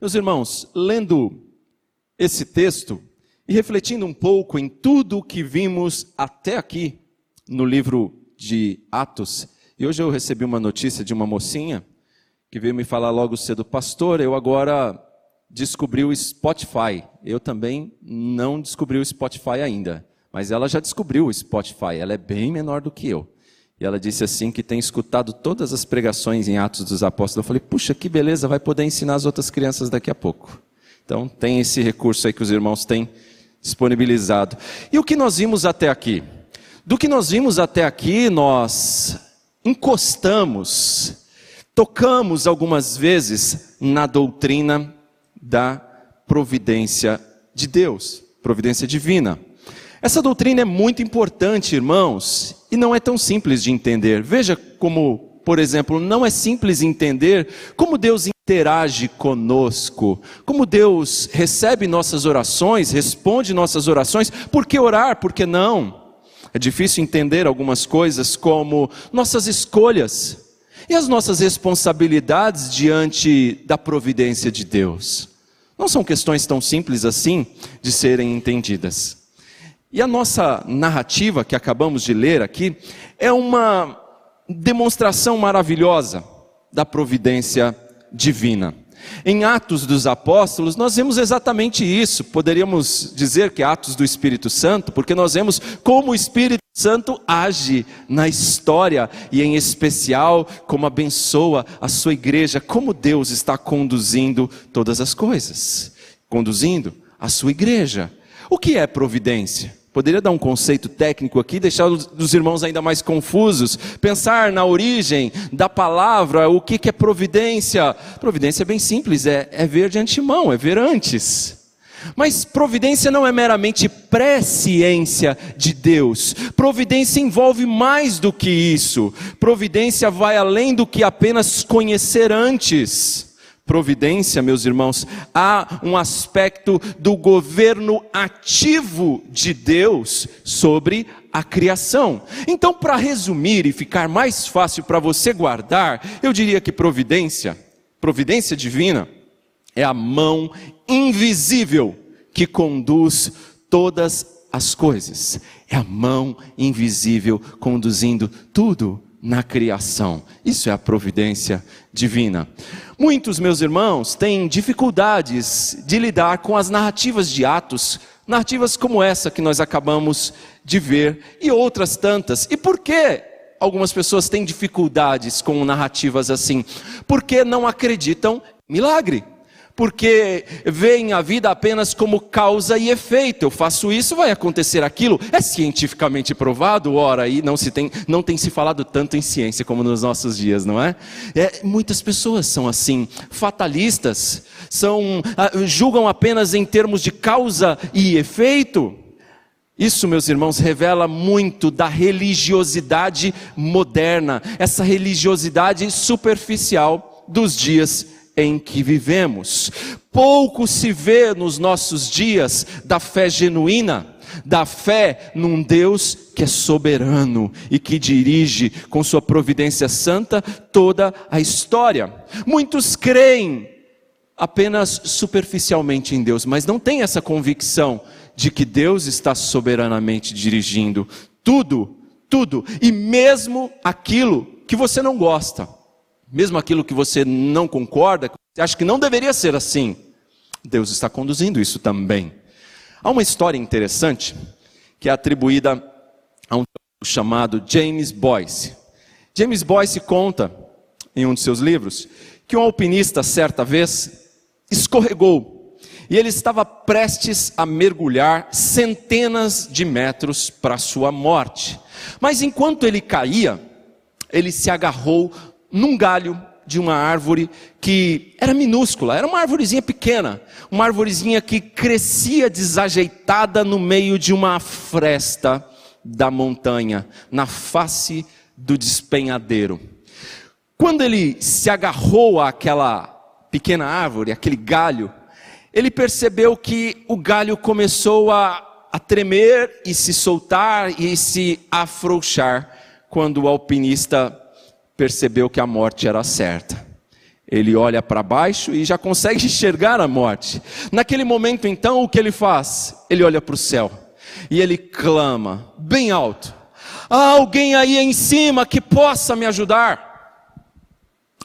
Meus irmãos, lendo esse texto e refletindo um pouco em tudo o que vimos até aqui no livro de Atos, e hoje eu recebi uma notícia de uma mocinha que veio me falar logo cedo, pastor, eu agora descobri o Spotify. Eu também não descobri o Spotify ainda, mas ela já descobriu o Spotify, ela é bem menor do que eu. E ela disse assim que tem escutado todas as pregações em Atos dos Apóstolos. Eu falei, puxa, que beleza, vai poder ensinar as outras crianças daqui a pouco. Então tem esse recurso aí que os irmãos têm disponibilizado. E o que nós vimos até aqui? Do que nós vimos até aqui, nós encostamos, tocamos algumas vezes na doutrina da providência de Deus, providência divina. Essa doutrina é muito importante, irmãos, e não é tão simples de entender. Veja como, por exemplo, não é simples entender como Deus interage conosco, como Deus recebe nossas orações, responde nossas orações, por que orar, por que não? É difícil entender algumas coisas como nossas escolhas e as nossas responsabilidades diante da providência de Deus. Não são questões tão simples assim de serem entendidas. E a nossa narrativa que acabamos de ler aqui é uma demonstração maravilhosa da providência divina. Em Atos dos Apóstolos, nós vemos exatamente isso. Poderíamos dizer que é Atos do Espírito Santo, porque nós vemos como o Espírito Santo age na história e, em especial, como abençoa a sua igreja, como Deus está conduzindo todas as coisas, conduzindo a sua igreja. O que é providência? Poderia dar um conceito técnico aqui, deixar os irmãos ainda mais confusos. Pensar na origem da palavra, o que, é providência? Providência é bem simples, é, é ver de antemão, é ver antes. Mas providência não é meramente presciência de Deus. Providência envolve mais do que isso. Providência vai além do que apenas conhecer antes providência, meus irmãos, há um aspecto do governo ativo de Deus sobre a criação. Então, para resumir e ficar mais fácil para você guardar, eu diria que providência, providência divina, é a mão invisível que conduz todas as coisas. É a mão invisível conduzindo tudo na criação. Isso é a providência divina. Muitos, meus irmãos, têm dificuldades de lidar com as narrativas de Atos, narrativas como essa que nós acabamos de ver e outras tantas. E por que algumas pessoas têm dificuldades com narrativas assim? Porque não acreditam milagre porque veem a vida apenas como causa e efeito. Eu faço isso, vai acontecer aquilo. É cientificamente provado, ora, aí não se tem, não tem se falado tanto em ciência como nos nossos dias, não é? é muitas pessoas são assim, fatalistas, são ah, julgam apenas em termos de causa e efeito. Isso, meus irmãos, revela muito da religiosidade moderna, essa religiosidade superficial dos dias em que vivemos. Pouco se vê nos nossos dias da fé genuína, da fé num Deus que é soberano e que dirige com sua providência santa toda a história. Muitos creem apenas superficialmente em Deus, mas não têm essa convicção de que Deus está soberanamente dirigindo tudo, tudo, e mesmo aquilo que você não gosta mesmo aquilo que você não concorda, você acha que não deveria ser assim, Deus está conduzindo isso também. Há uma história interessante que é atribuída a um chamado James Boyce. James Boyce conta em um de seus livros que um alpinista certa vez escorregou e ele estava prestes a mergulhar centenas de metros para sua morte. Mas enquanto ele caía, ele se agarrou num galho de uma árvore que era minúscula, era uma árvorezinha pequena, uma árvorezinha que crescia desajeitada no meio de uma fresta da montanha, na face do despenhadeiro. Quando ele se agarrou àquela pequena árvore, aquele galho, ele percebeu que o galho começou a, a tremer e se soltar e se afrouxar quando o alpinista percebeu que a morte era certa. Ele olha para baixo e já consegue enxergar a morte. Naquele momento, então, o que ele faz? Ele olha para o céu e ele clama, bem alto: Há alguém aí em cima que possa me ajudar?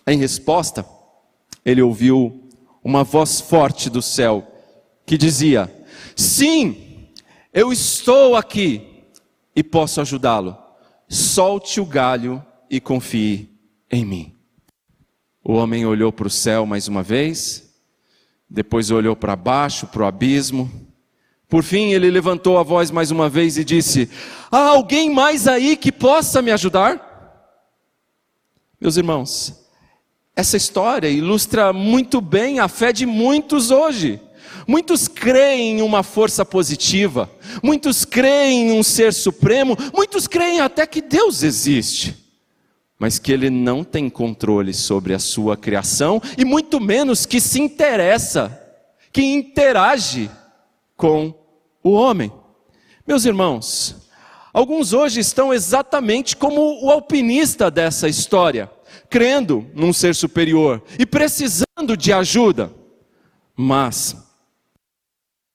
Em resposta, ele ouviu uma voz forte do céu que dizia: Sim, eu estou aqui e posso ajudá-lo. Solte o galho e confie em mim. O homem olhou para o céu mais uma vez, depois olhou para baixo, para o abismo. Por fim, ele levantou a voz mais uma vez e disse: Há alguém mais aí que possa me ajudar? Meus irmãos, essa história ilustra muito bem a fé de muitos hoje. Muitos creem em uma força positiva, muitos creem em um ser supremo, muitos creem até que Deus existe, mas que Ele não tem controle sobre a sua criação e muito menos que se interessa, que interage com o homem. Meus irmãos, alguns hoje estão exatamente como o alpinista dessa história crendo num ser superior e precisando de ajuda, mas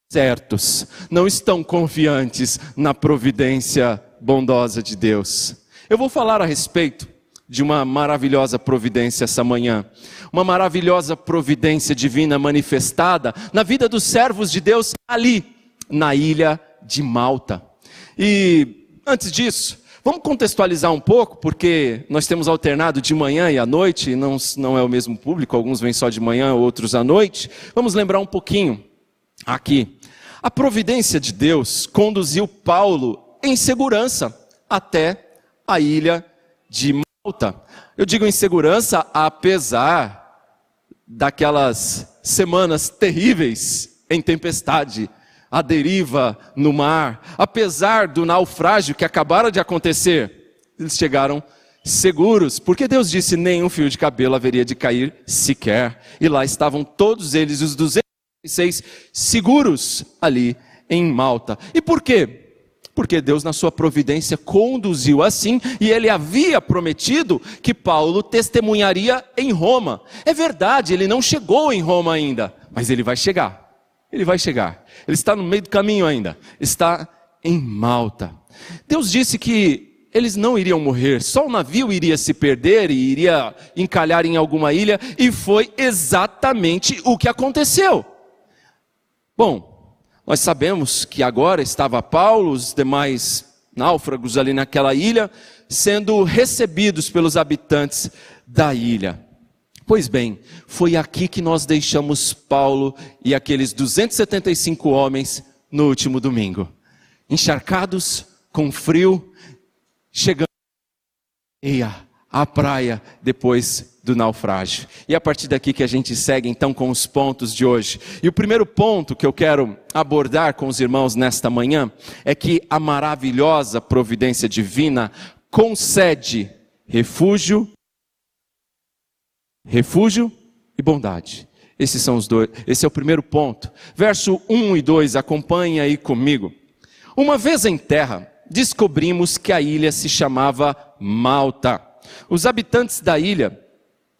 certos, não estão confiantes na providência bondosa de Deus. Eu vou falar a respeito de uma maravilhosa providência essa manhã, uma maravilhosa providência divina manifestada na vida dos servos de Deus ali, na ilha de Malta. E antes disso, Vamos contextualizar um pouco, porque nós temos alternado de manhã e à noite, não, não é o mesmo público, alguns vêm só de manhã, outros à noite. Vamos lembrar um pouquinho aqui. A providência de Deus conduziu Paulo em segurança até a ilha de Malta. Eu digo em segurança, apesar daquelas semanas terríveis em tempestade à deriva no mar, apesar do naufrágio que acabara de acontecer, eles chegaram seguros, porque Deus disse: nenhum fio de cabelo haveria de cair sequer. E lá estavam todos eles, os 206, seguros ali em Malta. E por quê? Porque Deus, na sua providência, conduziu assim, e ele havia prometido que Paulo testemunharia em Roma. É verdade, ele não chegou em Roma ainda, mas ele vai chegar. Ele vai chegar. Ele está no meio do caminho ainda. Está em Malta. Deus disse que eles não iriam morrer, só o navio iria se perder e iria encalhar em alguma ilha, e foi exatamente o que aconteceu. Bom, nós sabemos que agora estava Paulo, os demais náufragos ali naquela ilha, sendo recebidos pelos habitantes da ilha. Pois bem, foi aqui que nós deixamos Paulo e aqueles 275 homens no último domingo. Encharcados, com frio, chegando à praia depois do naufrágio. E a partir daqui que a gente segue então com os pontos de hoje. E o primeiro ponto que eu quero abordar com os irmãos nesta manhã é que a maravilhosa providência divina concede refúgio refúgio e bondade. Esses são os dois, esse é o primeiro ponto. Verso 1 e 2, acompanhe aí comigo. Uma vez em terra, descobrimos que a ilha se chamava Malta. Os habitantes da ilha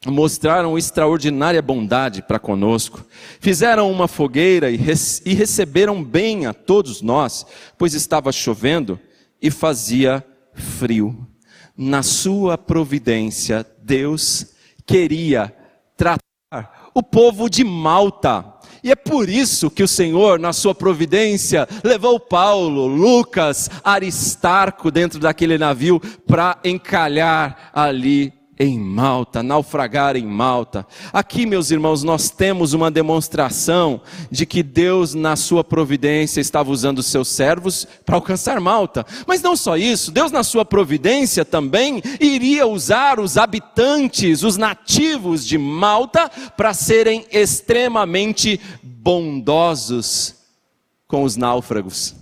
mostraram extraordinária bondade para conosco. Fizeram uma fogueira e, e receberam bem a todos nós, pois estava chovendo e fazia frio. Na sua providência, Deus queria tratar o povo de Malta. E é por isso que o Senhor, na sua providência, levou Paulo, Lucas, Aristarco dentro daquele navio para encalhar ali em Malta, naufragar em Malta. Aqui, meus irmãos, nós temos uma demonstração de que Deus, na sua providência, estava usando os seus servos para alcançar Malta. Mas não só isso, Deus, na sua providência, também iria usar os habitantes, os nativos de Malta, para serem extremamente bondosos com os náufragos.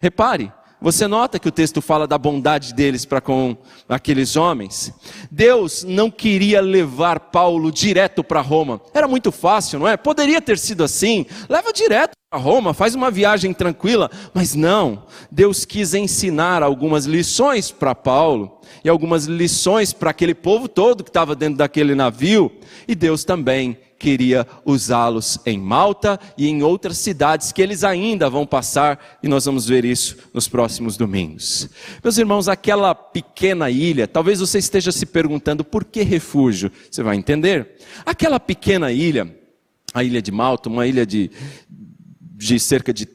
Repare, você nota que o texto fala da bondade deles para com aqueles homens. Deus não queria levar Paulo direto para Roma. Era muito fácil, não é? Poderia ter sido assim. Leva direto a Roma, faz uma viagem tranquila. Mas não, Deus quis ensinar algumas lições para Paulo e algumas lições para aquele povo todo que estava dentro daquele navio. E Deus também queria usá-los em Malta e em outras cidades que eles ainda vão passar, e nós vamos ver isso nos próximos domingos. Meus irmãos, aquela pequena ilha, talvez você esteja se perguntando por que refúgio? Você vai entender. Aquela pequena ilha, a ilha de Malta, uma ilha de, de cerca de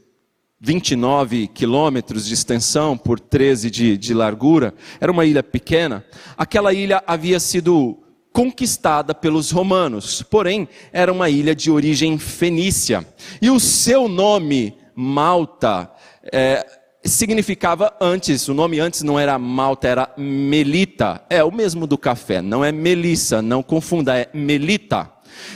29 quilômetros de extensão por 13 de, de largura, era uma ilha pequena. Aquela ilha havia sido conquistada pelos romanos, porém era uma ilha de origem fenícia. E o seu nome, Malta, é, significava antes, o nome antes não era Malta, era Melita. É o mesmo do café, não é Melissa, não confunda, é Melita.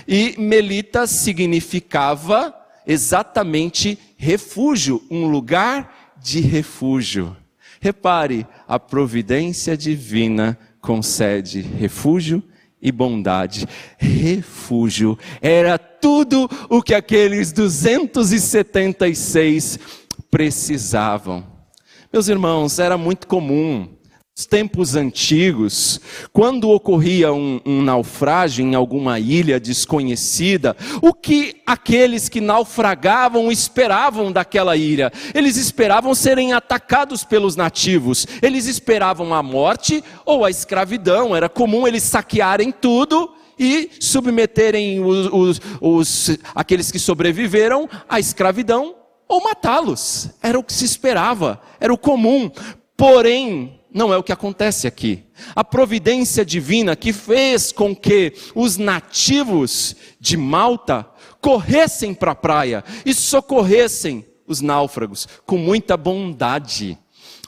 E Melita significava exatamente refúgio, um lugar de refúgio. Repare, a providência divina concede refúgio e bondade. Refúgio era tudo o que aqueles 276 precisavam. Meus irmãos, era muito comum tempos antigos, quando ocorria um, um, naufrágio em alguma ilha desconhecida, o que aqueles que naufragavam esperavam daquela ilha? Eles esperavam serem atacados pelos nativos, eles esperavam a morte ou a escravidão, era comum eles saquearem tudo e submeterem os, os, os aqueles que sobreviveram à escravidão ou matá-los. Era o que se esperava, era o comum. Porém, não é o que acontece aqui. A providência divina que fez com que os nativos de Malta corressem para a praia e socorressem os náufragos com muita bondade.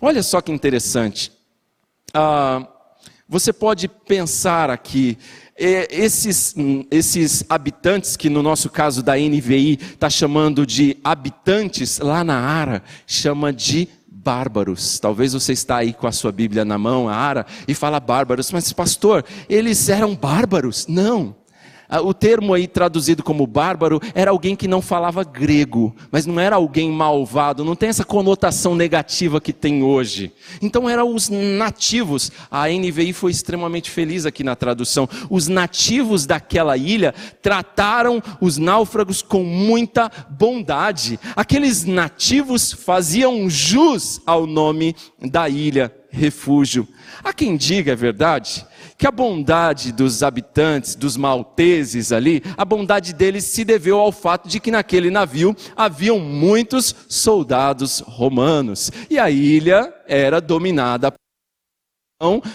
Olha só que interessante. Ah, você pode pensar aqui, esses, esses habitantes, que no nosso caso da NVI está chamando de habitantes, lá na Ara chama de bárbaros. Talvez você está aí com a sua Bíblia na mão, a Ara, e fala bárbaros, mas pastor, eles eram bárbaros? Não. Ah, o termo aí traduzido como bárbaro era alguém que não falava grego, mas não era alguém malvado, não tem essa conotação negativa que tem hoje. Então eram os nativos. A NVI foi extremamente feliz aqui na tradução. Os nativos daquela ilha trataram os náufragos com muita bondade. Aqueles nativos faziam jus ao nome da ilha, refúgio. Há quem diga, é verdade, que a bondade dos habitantes, dos malteses ali, a bondade deles se deveu ao fato de que naquele navio haviam muitos soldados romanos e a ilha era dominada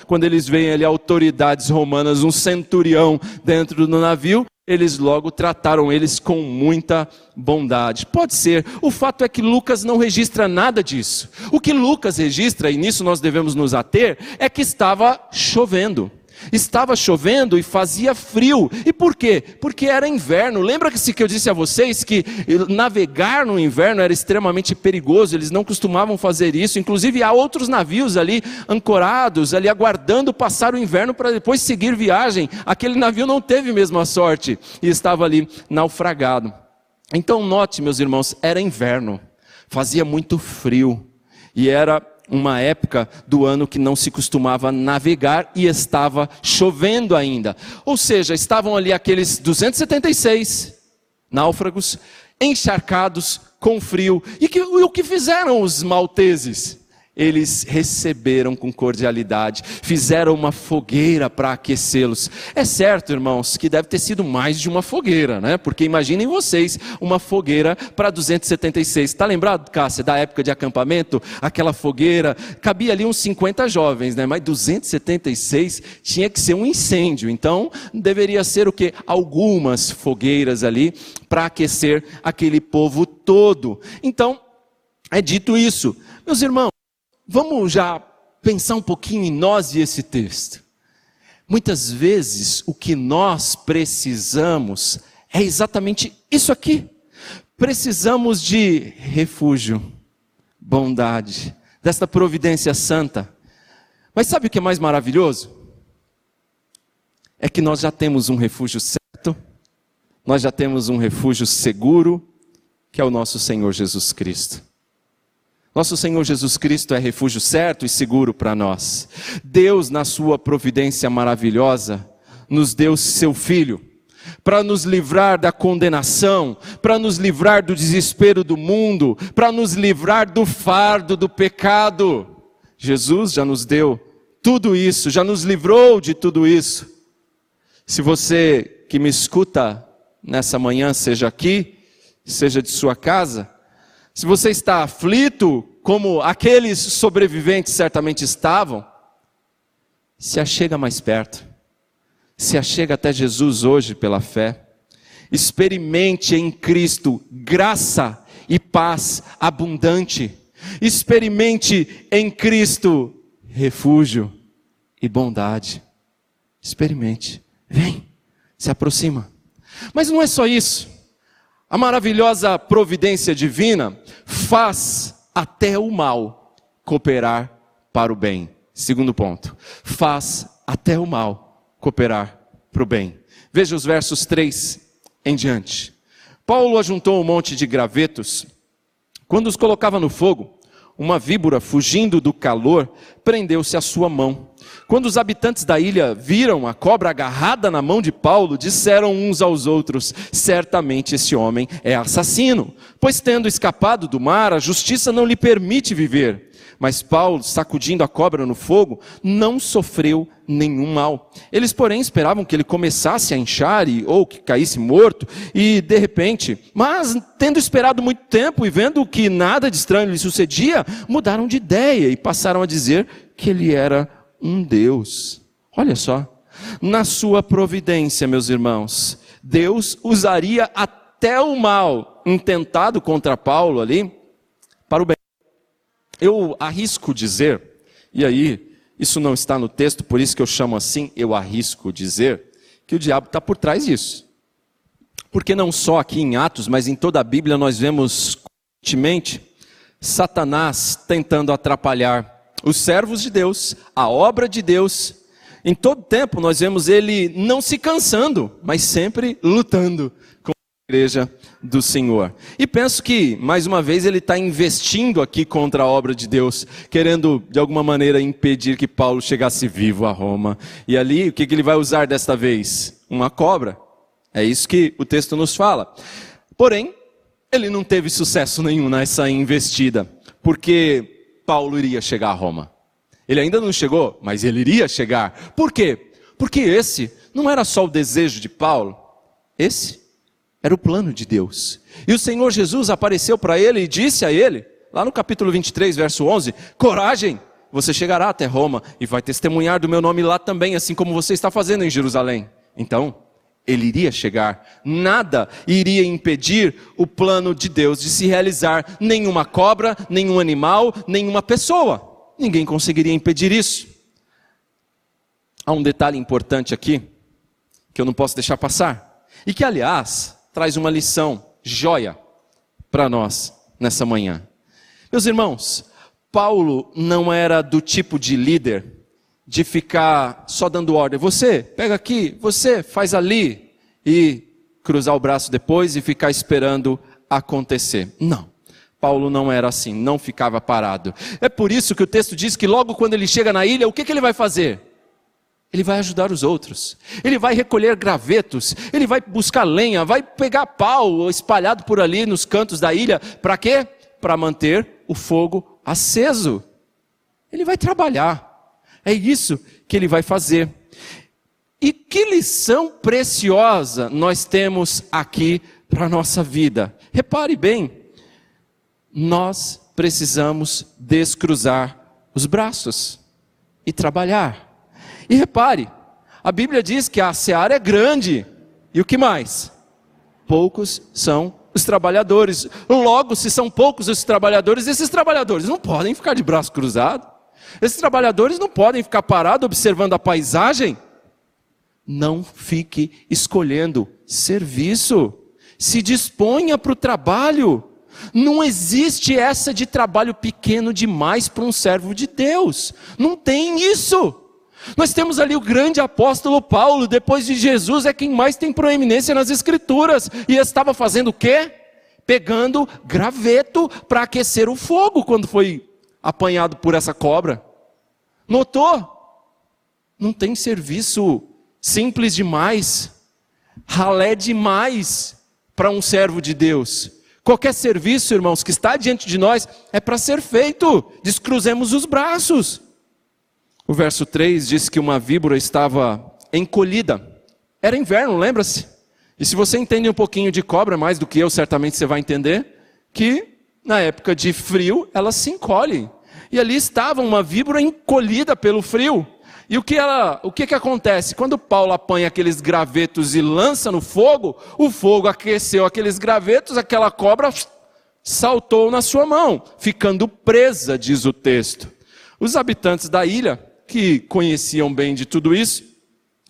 quando eles veem ali autoridades romanas, um centurião dentro do navio, eles logo trataram eles com muita bondade. Pode ser. O fato é que Lucas não registra nada disso. O que Lucas registra, e nisso nós devemos nos ater, é que estava chovendo. Estava chovendo e fazia frio. E por quê? Porque era inverno. Lembra que, que eu disse a vocês que navegar no inverno era extremamente perigoso, eles não costumavam fazer isso. Inclusive, há outros navios ali ancorados, ali aguardando passar o inverno para depois seguir viagem. Aquele navio não teve mesmo a sorte e estava ali naufragado. Então, note, meus irmãos, era inverno, fazia muito frio e era uma época do ano que não se costumava navegar e estava chovendo ainda. Ou seja, estavam ali aqueles 276 náufragos encharcados com frio. E, que, e o que fizeram os malteses? Eles receberam com cordialidade, fizeram uma fogueira para aquecê-los. É certo, irmãos, que deve ter sido mais de uma fogueira, né? Porque imaginem vocês uma fogueira para 276. Está lembrado, Cássia, da época de acampamento? Aquela fogueira, cabia ali uns 50 jovens, né? Mas 276 tinha que ser um incêndio. Então, deveria ser o que? Algumas fogueiras ali para aquecer aquele povo todo. Então, é dito isso. Meus irmãos, Vamos já pensar um pouquinho em nós e esse texto. Muitas vezes o que nós precisamos é exatamente isso aqui. Precisamos de refúgio, bondade, desta providência santa. Mas sabe o que é mais maravilhoso? É que nós já temos um refúgio certo, nós já temos um refúgio seguro, que é o nosso Senhor Jesus Cristo. Nosso Senhor Jesus Cristo é refúgio certo e seguro para nós. Deus, na sua providência maravilhosa, nos deu seu Filho para nos livrar da condenação, para nos livrar do desespero do mundo, para nos livrar do fardo do pecado. Jesus já nos deu tudo isso, já nos livrou de tudo isso. Se você que me escuta nessa manhã, seja aqui, seja de sua casa, se você está aflito, como aqueles sobreviventes certamente estavam, se achega mais perto se achega até Jesus hoje pela fé. Experimente em Cristo graça e paz abundante. Experimente em Cristo refúgio e bondade. Experimente. Vem, se aproxima. Mas não é só isso. A maravilhosa providência divina faz até o mal cooperar para o bem. Segundo ponto, faz até o mal cooperar para o bem. Veja os versos 3 em diante. Paulo ajuntou um monte de gravetos. Quando os colocava no fogo, uma víbora, fugindo do calor, prendeu-se à sua mão. Quando os habitantes da ilha viram a cobra agarrada na mão de Paulo, disseram uns aos outros: Certamente esse homem é assassino, pois tendo escapado do mar, a justiça não lhe permite viver. Mas Paulo, sacudindo a cobra no fogo, não sofreu nenhum mal. Eles, porém, esperavam que ele começasse a inchar e, ou que caísse morto, e de repente, mas tendo esperado muito tempo e vendo que nada de estranho lhe sucedia, mudaram de ideia e passaram a dizer que ele era um Deus. Olha só, na sua providência, meus irmãos, Deus usaria até o mal intentado contra Paulo ali para o bem. Eu arrisco dizer, e aí, isso não está no texto, por isso que eu chamo assim, eu arrisco dizer, que o diabo está por trás disso. Porque não só aqui em Atos, mas em toda a Bíblia nós vemos constantemente Satanás tentando atrapalhar os servos de Deus, a obra de Deus. Em todo tempo nós vemos ele não se cansando, mas sempre lutando igreja do Senhor. E penso que, mais uma vez, ele está investindo aqui contra a obra de Deus, querendo, de alguma maneira, impedir que Paulo chegasse vivo a Roma. E ali, o que, que ele vai usar desta vez? Uma cobra. É isso que o texto nos fala. Porém, ele não teve sucesso nenhum nessa investida, porque Paulo iria chegar a Roma. Ele ainda não chegou, mas ele iria chegar. Por quê? Porque esse não era só o desejo de Paulo, esse era o plano de Deus. E o Senhor Jesus apareceu para ele e disse a ele, lá no capítulo 23, verso 11: Coragem, você chegará até Roma e vai testemunhar do meu nome lá também, assim como você está fazendo em Jerusalém. Então, ele iria chegar. Nada iria impedir o plano de Deus de se realizar. Nenhuma cobra, nenhum animal, nenhuma pessoa. Ninguém conseguiria impedir isso. Há um detalhe importante aqui que eu não posso deixar passar. E que, aliás, traz uma lição joia para nós nessa manhã. Meus irmãos, Paulo não era do tipo de líder de ficar só dando ordem. Você pega aqui, você faz ali e cruzar o braço depois e ficar esperando acontecer. Não. Paulo não era assim, não ficava parado. É por isso que o texto diz que logo quando ele chega na ilha, o que, que ele vai fazer? Ele vai ajudar os outros. Ele vai recolher gravetos. Ele vai buscar lenha. Vai pegar pau espalhado por ali nos cantos da ilha. Para quê? Para manter o fogo aceso. Ele vai trabalhar. É isso que ele vai fazer. E que lição preciosa nós temos aqui para a nossa vida. Repare bem, nós precisamos descruzar os braços e trabalhar. E repare, a Bíblia diz que a seara é grande. E o que mais? Poucos são os trabalhadores. Logo, se são poucos os trabalhadores, esses trabalhadores não podem ficar de braço cruzado. Esses trabalhadores não podem ficar parados observando a paisagem. Não fique escolhendo serviço. Se disponha para o trabalho. Não existe essa de trabalho pequeno demais para um servo de Deus. Não tem isso. Nós temos ali o grande apóstolo Paulo, depois de Jesus, é quem mais tem proeminência nas Escrituras, e estava fazendo o quê? pegando graveto para aquecer o fogo quando foi apanhado por essa cobra. Notou? Não tem serviço simples demais, ralé demais para um servo de Deus. Qualquer serviço, irmãos, que está diante de nós é para ser feito. Descruzemos os braços. O verso 3 diz que uma víbora estava encolhida. Era inverno, lembra-se? E se você entende um pouquinho de cobra, mais do que eu, certamente você vai entender, que na época de frio ela se encolhe. E ali estava uma víbora encolhida pelo frio. E o que, ela, o que, que acontece? Quando Paulo apanha aqueles gravetos e lança no fogo, o fogo aqueceu aqueles gravetos, aquela cobra saltou na sua mão, ficando presa, diz o texto. Os habitantes da ilha, que conheciam bem de tudo isso,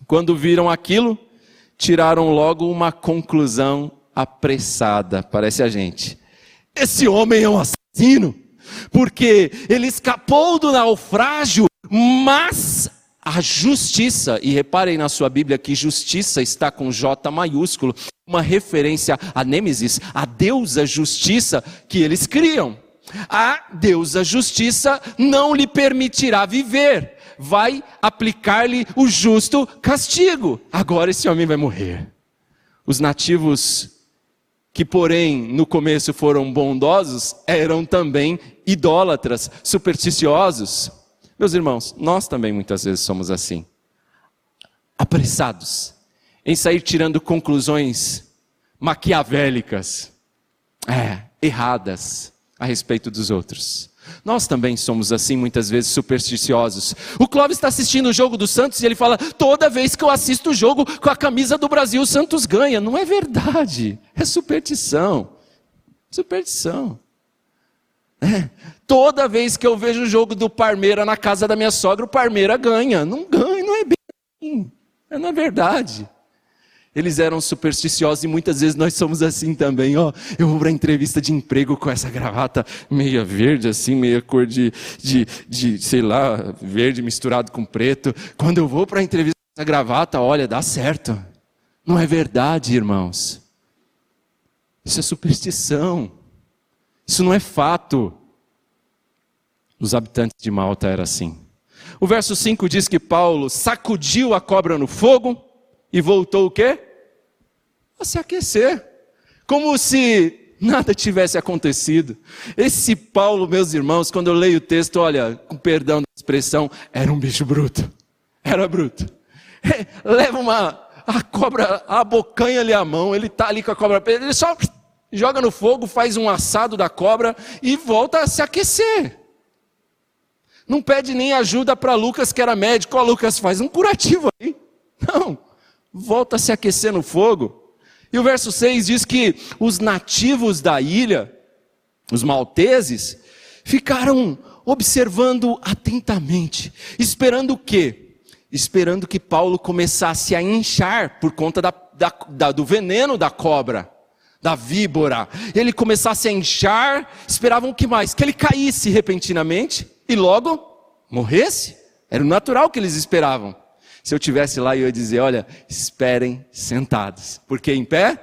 quando viram aquilo, tiraram logo uma conclusão apressada, parece a gente. Esse homem é um assassino, porque ele escapou do naufrágio, mas a justiça, e reparem na sua Bíblia que justiça está com J maiúsculo, uma referência a Nêmesis, a deusa justiça que eles criam. A deusa justiça não lhe permitirá viver, vai aplicar-lhe o justo castigo. Agora esse homem vai morrer. Os nativos, que porém no começo foram bondosos, eram também idólatras, supersticiosos. Meus irmãos, nós também muitas vezes somos assim. Apressados em sair tirando conclusões maquiavélicas, é, erradas a respeito dos outros. Nós também somos assim, muitas vezes supersticiosos. O Clóvis está assistindo o jogo do Santos e ele fala: toda vez que eu assisto o jogo com a camisa do Brasil, o Santos ganha. Não é verdade, é superstição. Superstição. É. Toda vez que eu vejo o jogo do Parmeira na casa da minha sogra, o Parmeira ganha. Não ganha, não é bem assim. Não é verdade. Eles eram supersticiosos e muitas vezes nós somos assim também. Ó, eu vou para entrevista de emprego com essa gravata meia verde, assim, meia cor de, de, de, sei lá, verde misturado com preto. Quando eu vou para a entrevista com essa gravata, olha, dá certo. Não é verdade, irmãos. Isso é superstição. Isso não é fato. Os habitantes de Malta eram assim. O verso 5 diz que Paulo sacudiu a cobra no fogo e voltou o quê? A se aquecer, como se nada tivesse acontecido. Esse Paulo, meus irmãos, quando eu leio o texto, olha, com perdão da expressão, era um bicho bruto. Era bruto. Leva uma a cobra, a bocanha ali à mão, ele está ali com a cobra, ele só joga no fogo, faz um assado da cobra e volta a se aquecer. Não pede nem ajuda para Lucas, que era médico, ó, Lucas, faz um curativo aí. Não, volta a se aquecer no fogo. E o verso 6 diz que os nativos da ilha, os malteses, ficaram observando atentamente, esperando o quê? Esperando que Paulo começasse a inchar por conta da, da, da, do veneno da cobra, da víbora. Ele começasse a inchar, esperavam o que mais? Que ele caísse repentinamente e logo morresse. Era o natural que eles esperavam. Se eu tivesse lá, eu ia dizer: olha, esperem sentados, porque em pé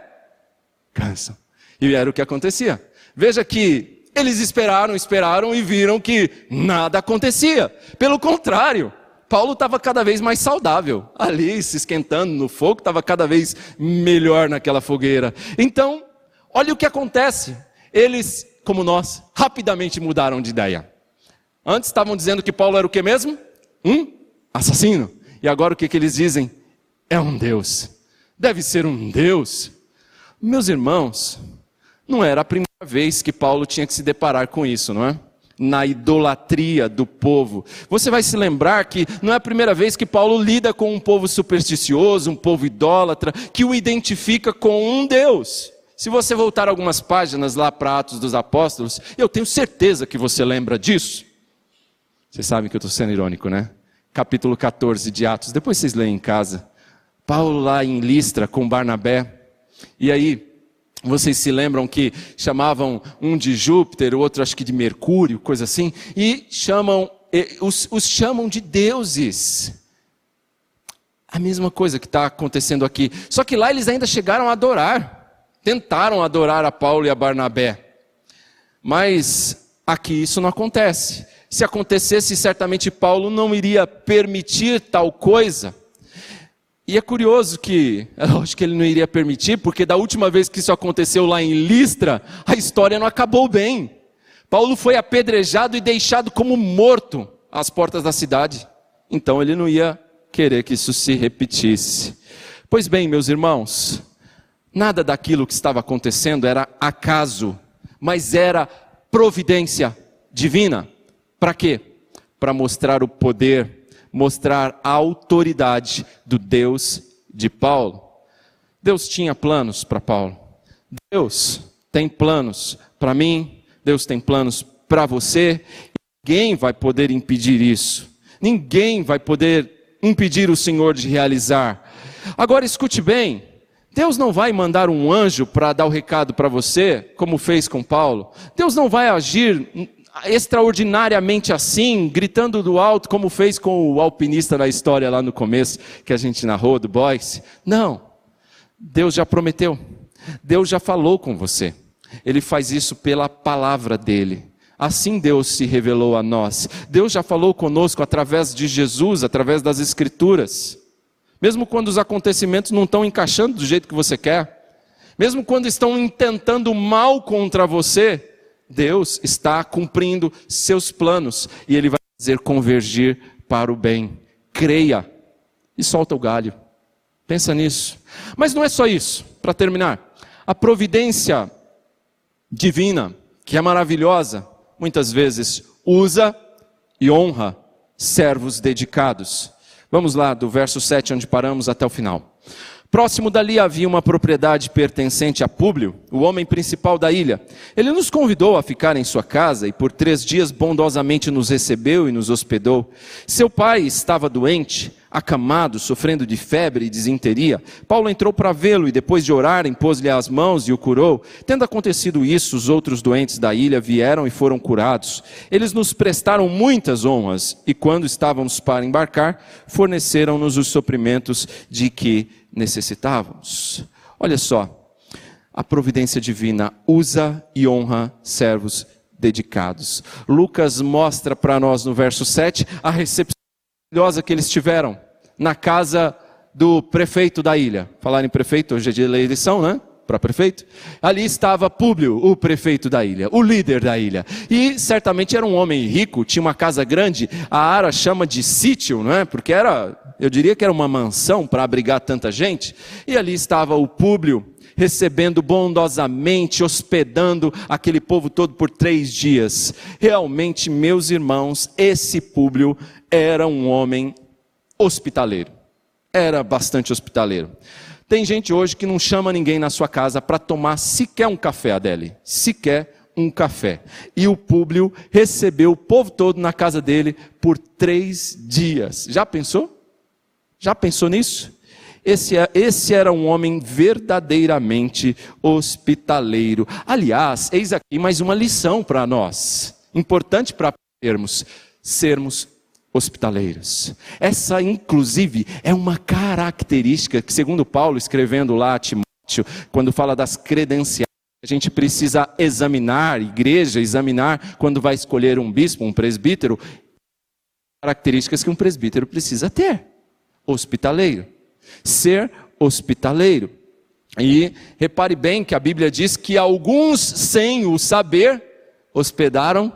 cansam. E era o que acontecia. Veja que eles esperaram, esperaram e viram que nada acontecia. Pelo contrário, Paulo estava cada vez mais saudável, ali se esquentando no fogo, estava cada vez melhor naquela fogueira. Então, olha o que acontece. Eles, como nós, rapidamente mudaram de ideia. Antes estavam dizendo que Paulo era o que mesmo? Um assassino. E agora o que, que eles dizem? É um Deus. Deve ser um Deus. Meus irmãos, não era a primeira vez que Paulo tinha que se deparar com isso, não é? Na idolatria do povo. Você vai se lembrar que não é a primeira vez que Paulo lida com um povo supersticioso, um povo idólatra, que o identifica com um Deus. Se você voltar algumas páginas lá para Atos dos Apóstolos, eu tenho certeza que você lembra disso. Vocês sabem que eu estou sendo irônico, né? Capítulo 14 de Atos. Depois vocês leem em casa. Paulo lá em Listra com Barnabé. E aí, vocês se lembram que chamavam um de Júpiter, o outro acho que de Mercúrio, coisa assim, e chamam, os, os chamam de deuses. A mesma coisa que está acontecendo aqui. Só que lá eles ainda chegaram a adorar. tentaram adorar a Paulo e a Barnabé. Mas aqui isso não acontece. Se acontecesse, certamente Paulo não iria permitir tal coisa. E é curioso que, é lógico que ele não iria permitir, porque da última vez que isso aconteceu lá em Listra, a história não acabou bem. Paulo foi apedrejado e deixado como morto às portas da cidade. Então ele não ia querer que isso se repetisse. Pois bem, meus irmãos, nada daquilo que estava acontecendo era acaso, mas era providência divina. Para quê? Para mostrar o poder mostrar a autoridade do Deus de Paulo. Deus tinha planos para Paulo. Deus tem planos para mim, Deus tem planos para você. Ninguém vai poder impedir isso. Ninguém vai poder impedir o Senhor de realizar. Agora escute bem, Deus não vai mandar um anjo para dar o recado para você, como fez com Paulo. Deus não vai agir extraordinariamente assim, gritando do alto, como fez com o alpinista na história lá no começo, que a gente narrou do Boyce. Não. Deus já prometeu. Deus já falou com você. Ele faz isso pela palavra dele. Assim Deus se revelou a nós. Deus já falou conosco através de Jesus, através das Escrituras. Mesmo quando os acontecimentos não estão encaixando do jeito que você quer, mesmo quando estão intentando mal contra você, Deus está cumprindo seus planos e Ele vai fazer convergir para o bem. Creia e solta o galho. Pensa nisso. Mas não é só isso, para terminar. A providência divina, que é maravilhosa, muitas vezes usa e honra servos dedicados. Vamos lá do verso 7, onde paramos, até o final. Próximo dali havia uma propriedade pertencente a Públio, o homem principal da ilha. Ele nos convidou a ficar em sua casa e por três dias bondosamente nos recebeu e nos hospedou. Seu pai estava doente, acamado, sofrendo de febre e desinteria. Paulo entrou para vê-lo e depois de orar impôs-lhe as mãos e o curou. Tendo acontecido isso, os outros doentes da ilha vieram e foram curados. Eles nos prestaram muitas honras e quando estávamos para embarcar, forneceram-nos os suprimentos de que necessitávamos. Olha só, a providência divina usa e honra servos dedicados. Lucas mostra para nós no verso 7 a recepção maravilhosa que eles tiveram na casa do prefeito da ilha. Falar em prefeito, hoje é dia de eleição, né? Para prefeito. Ali estava Públio, o prefeito da ilha, o líder da ilha. E certamente era um homem rico, tinha uma casa grande. A Ara chama de sítio, não é? Porque era eu diria que era uma mansão para abrigar tanta gente, e ali estava o Públio, recebendo bondosamente, hospedando aquele povo todo por três dias. Realmente, meus irmãos, esse Públio era um homem hospitaleiro. Era bastante hospitaleiro. Tem gente hoje que não chama ninguém na sua casa para tomar sequer um café, Adele. Sequer um café. E o Públio recebeu o povo todo na casa dele por três dias. Já pensou? Já pensou nisso? Esse, é, esse era um homem verdadeiramente hospitaleiro. Aliás, eis aqui mais uma lição para nós, importante para aprendermos: sermos hospitaleiros. Essa, inclusive, é uma característica que, segundo Paulo, escrevendo lá a Timóteo, quando fala das credenciais, a gente precisa examinar, igreja, examinar quando vai escolher um bispo, um presbítero, características que um presbítero precisa ter hospitaleiro. Ser hospitaleiro. E repare bem que a Bíblia diz que alguns, sem o saber, hospedaram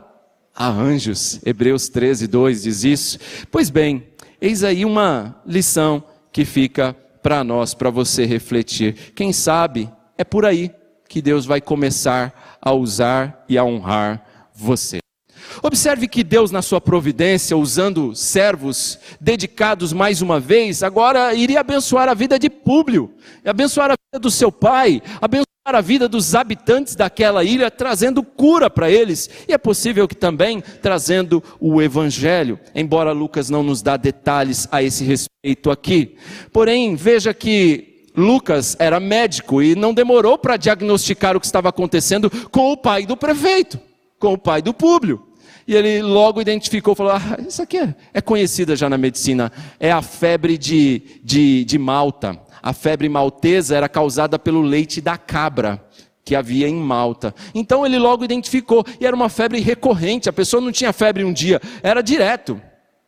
a anjos. Hebreus 13, 2 diz isso. Pois bem, eis aí uma lição que fica para nós, para você refletir. Quem sabe é por aí que Deus vai começar a usar e a honrar você. Observe que Deus, na sua providência, usando servos dedicados mais uma vez, agora iria abençoar a vida de Públio, abençoar a vida do seu pai, abençoar a vida dos habitantes daquela ilha, trazendo cura para eles, e é possível que também trazendo o evangelho, embora Lucas não nos dá detalhes a esse respeito aqui. Porém, veja que Lucas era médico e não demorou para diagnosticar o que estava acontecendo com o pai do prefeito, com o pai do Públio. E ele logo identificou, falou: ah, Isso aqui é, é conhecida já na medicina, é a febre de, de, de Malta. A febre maltesa era causada pelo leite da cabra que havia em Malta. Então ele logo identificou, e era uma febre recorrente, a pessoa não tinha febre um dia, era direto.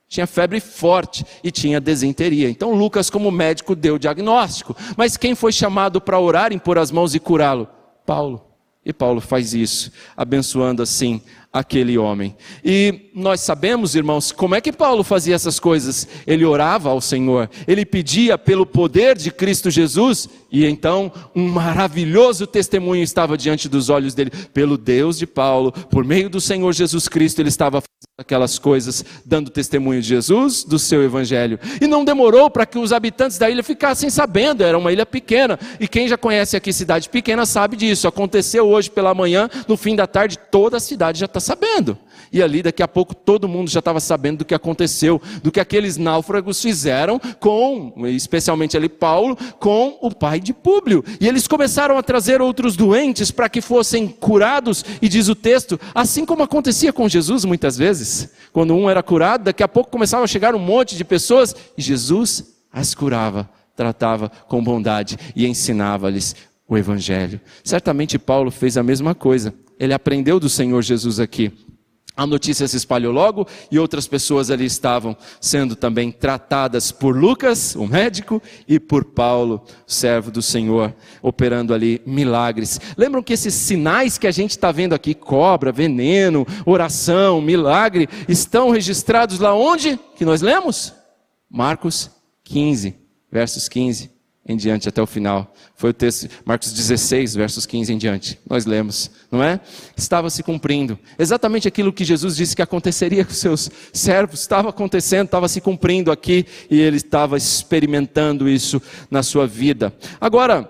Tinha febre forte e tinha desenteria. Então Lucas, como médico, deu o diagnóstico. Mas quem foi chamado para orar, impor as mãos e curá-lo? Paulo. E Paulo faz isso, abençoando assim aquele homem. E nós sabemos, irmãos, como é que Paulo fazia essas coisas? Ele orava ao Senhor, ele pedia pelo poder de Cristo Jesus, e então um maravilhoso testemunho estava diante dos olhos dele. Pelo Deus de Paulo, por meio do Senhor Jesus Cristo, ele estava fazendo aquelas coisas, dando testemunho de Jesus, do seu evangelho. E não demorou para que os habitantes da ilha ficassem sabendo, era uma ilha pequena. E quem já conhece aqui cidade pequena sabe disso. Aconteceu hoje pela manhã, no fim da tarde, toda a cidade já está sabendo. E ali, daqui a pouco, todo mundo já estava sabendo do que aconteceu, do que aqueles náufragos fizeram com, especialmente ali Paulo, com o pai de Públio. E eles começaram a trazer outros doentes para que fossem curados, e diz o texto, assim como acontecia com Jesus muitas vezes. Quando um era curado, daqui a pouco começava a chegar um monte de pessoas, e Jesus as curava, tratava com bondade e ensinava-lhes o Evangelho. Certamente Paulo fez a mesma coisa. Ele aprendeu do Senhor Jesus aqui. A notícia se espalhou logo e outras pessoas ali estavam sendo também tratadas por Lucas, o médico, e por Paulo, servo do Senhor, operando ali milagres. Lembram que esses sinais que a gente está vendo aqui, cobra, veneno, oração, milagre, estão registrados lá onde? Que nós lemos? Marcos 15, versos 15 em diante até o final. Foi o texto, Marcos 16, versos 15 em diante. Nós lemos, não é? Estava se cumprindo. Exatamente aquilo que Jesus disse que aconteceria com seus servos, estava acontecendo, estava se cumprindo aqui e ele estava experimentando isso na sua vida. Agora,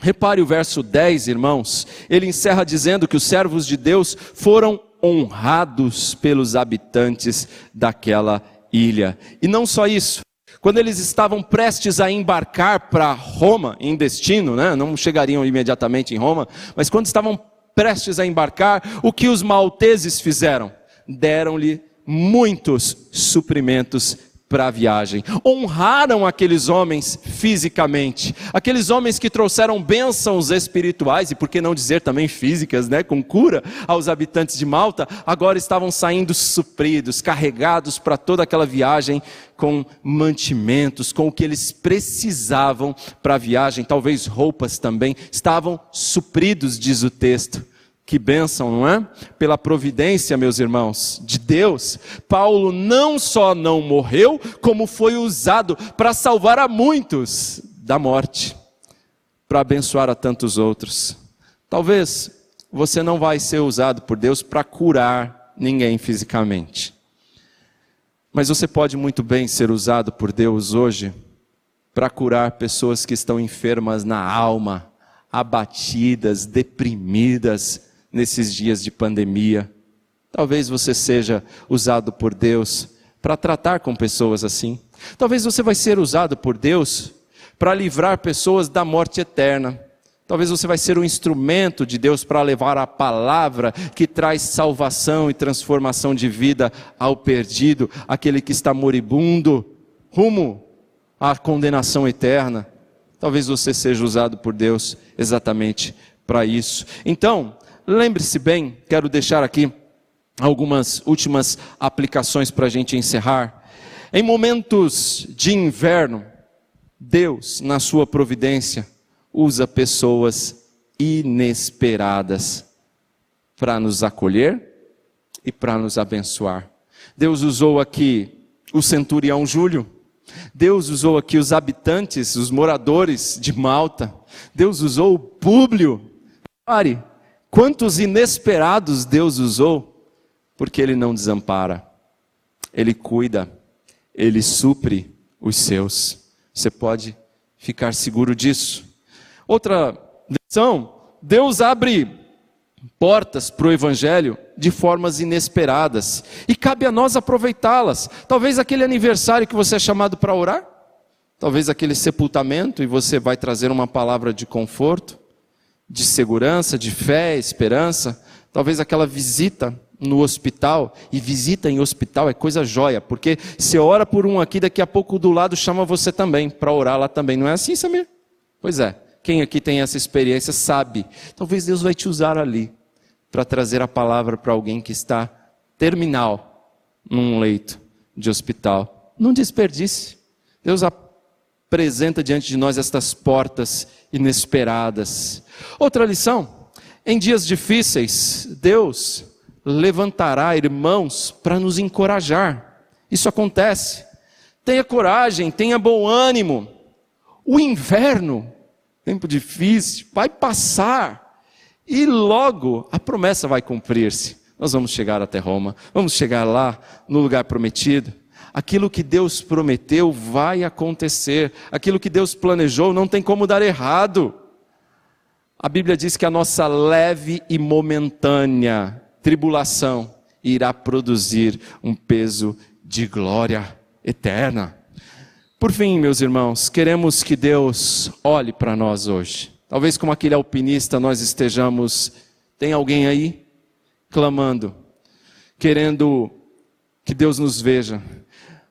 repare o verso 10, irmãos. Ele encerra dizendo que os servos de Deus foram honrados pelos habitantes daquela ilha. E não só isso, quando eles estavam prestes a embarcar para Roma, em destino, né? não chegariam imediatamente em Roma, mas quando estavam prestes a embarcar, o que os malteses fizeram? Deram-lhe muitos suprimentos para a viagem. Honraram aqueles homens fisicamente, aqueles homens que trouxeram bênçãos espirituais e por que não dizer também físicas, né, com cura aos habitantes de Malta, agora estavam saindo supridos, carregados para toda aquela viagem com mantimentos, com o que eles precisavam para a viagem, talvez roupas também, estavam supridos, diz o texto. Que bênção, não é? Pela providência, meus irmãos, de Deus, Paulo não só não morreu, como foi usado para salvar a muitos da morte, para abençoar a tantos outros. Talvez você não vai ser usado por Deus para curar ninguém fisicamente, mas você pode muito bem ser usado por Deus hoje para curar pessoas que estão enfermas na alma, abatidas, deprimidas, nesses dias de pandemia. Talvez você seja usado por Deus para tratar com pessoas assim. Talvez você vai ser usado por Deus para livrar pessoas da morte eterna. Talvez você vai ser um instrumento de Deus para levar a palavra que traz salvação e transformação de vida ao perdido, aquele que está moribundo, rumo à condenação eterna. Talvez você seja usado por Deus exatamente para isso. Então, lembre-se bem, quero deixar aqui algumas últimas aplicações para a gente encerrar. Em momentos de inverno, Deus, na sua providência, usa pessoas inesperadas para nos acolher e para nos abençoar. Deus usou aqui o centurião Júlio. Deus usou aqui os habitantes, os moradores de Malta. Deus usou o Públio. Pare, Quantos inesperados Deus usou, porque Ele não desampara, Ele cuida, Ele supre os seus. Você pode ficar seguro disso. Outra lição: Deus abre portas para o Evangelho de formas inesperadas e cabe a nós aproveitá-las. Talvez aquele aniversário que você é chamado para orar, talvez aquele sepultamento e você vai trazer uma palavra de conforto de segurança, de fé, esperança, talvez aquela visita no hospital, e visita em hospital é coisa jóia, porque você ora por um aqui, daqui a pouco do lado chama você também, para orar lá também. Não é assim, Samir? Pois é. Quem aqui tem essa experiência sabe. Talvez Deus vai te usar ali para trazer a palavra para alguém que está terminal num leito de hospital. Não desperdice. Deus apresenta diante de nós estas portas inesperadas. Outra lição: em dias difíceis, Deus levantará irmãos para nos encorajar. Isso acontece. Tenha coragem, tenha bom ânimo. O inverno, tempo difícil, vai passar e logo a promessa vai cumprir-se. Nós vamos chegar até Roma, vamos chegar lá no lugar prometido. Aquilo que Deus prometeu vai acontecer, aquilo que Deus planejou não tem como dar errado. A Bíblia diz que a nossa leve e momentânea tribulação irá produzir um peso de glória eterna. Por fim, meus irmãos, queremos que Deus olhe para nós hoje. Talvez como aquele alpinista nós estejamos, tem alguém aí clamando, querendo que Deus nos veja,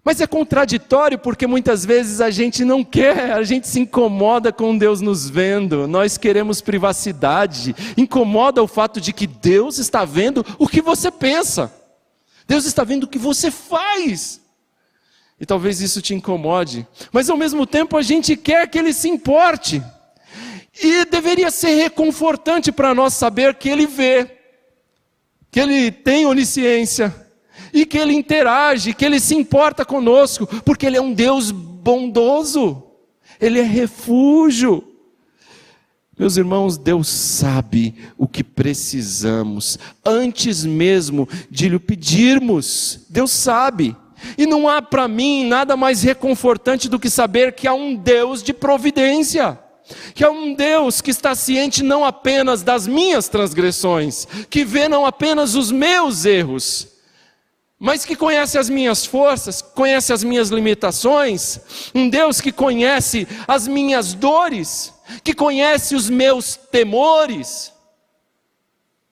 mas é contraditório porque muitas vezes a gente não quer, a gente se incomoda com Deus nos vendo, nós queremos privacidade, incomoda o fato de que Deus está vendo o que você pensa, Deus está vendo o que você faz. E talvez isso te incomode, mas ao mesmo tempo a gente quer que Ele se importe, e deveria ser reconfortante para nós saber que Ele vê, que Ele tem onisciência, e que Ele interage, que Ele se importa conosco, porque Ele é um Deus bondoso, Ele é refúgio. Meus irmãos, Deus sabe o que precisamos, antes mesmo de lhe pedirmos, Deus sabe. E não há para mim nada mais reconfortante do que saber que há um Deus de providência que é um Deus que está ciente não apenas das minhas transgressões, que vê não apenas os meus erros, mas que conhece as minhas forças, conhece as minhas limitações, um Deus que conhece as minhas dores, que conhece os meus temores.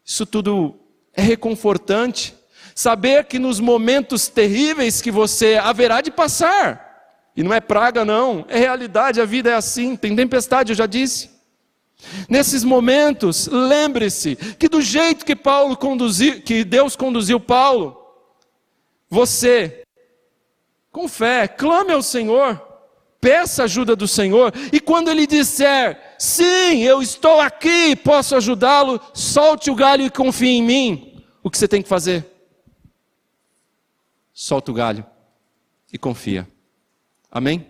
Isso tudo é reconfortante. Saber que nos momentos terríveis que você haverá de passar, e não é praga, não, é realidade, a vida é assim, tem tempestade, eu já disse. Nesses momentos, lembre-se que do jeito que Paulo conduziu, que Deus conduziu Paulo, você, com fé, clame ao Senhor, peça ajuda do Senhor, e quando Ele disser, sim, eu estou aqui, posso ajudá-lo, solte o galho e confie em mim. O que você tem que fazer? Solta o galho e confia. Amém?